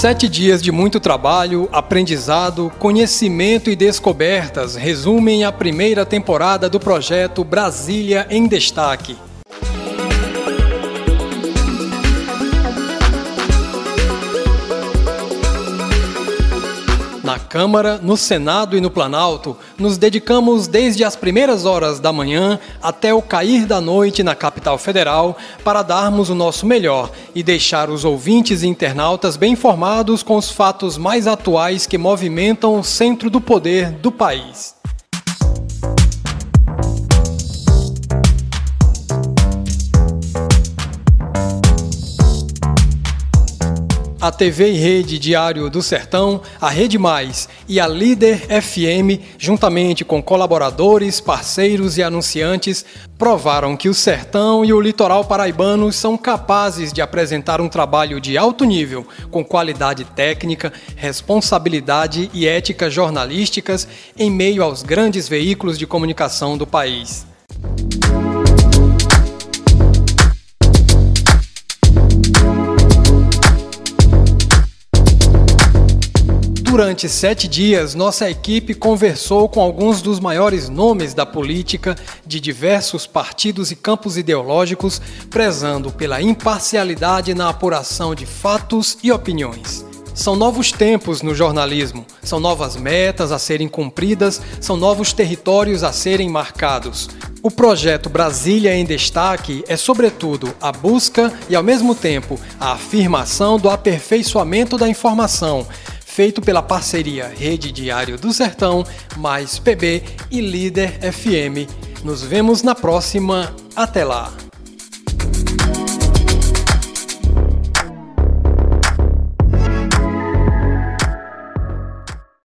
Sete dias de muito trabalho, aprendizado, conhecimento e descobertas resumem a primeira temporada do projeto Brasília em Destaque. Na Câmara, no Senado e no Planalto, nos dedicamos desde as primeiras horas da manhã até o cair da noite na capital federal para darmos o nosso melhor e deixar os ouvintes e internautas bem informados com os fatos mais atuais que movimentam o centro do poder do país. A TV e Rede Diário do Sertão, a Rede Mais e a Líder FM, juntamente com colaboradores, parceiros e anunciantes, provaram que o Sertão e o litoral paraibanos são capazes de apresentar um trabalho de alto nível, com qualidade técnica, responsabilidade e ética jornalísticas em meio aos grandes veículos de comunicação do país. Durante sete dias, nossa equipe conversou com alguns dos maiores nomes da política de diversos partidos e campos ideológicos, prezando pela imparcialidade na apuração de fatos e opiniões. São novos tempos no jornalismo, são novas metas a serem cumpridas, são novos territórios a serem marcados. O projeto Brasília em Destaque é, sobretudo, a busca e, ao mesmo tempo, a afirmação do aperfeiçoamento da informação, feito pela parceria Rede Diário do Sertão, mais PB e Líder FM. Nos vemos na próxima. Até lá!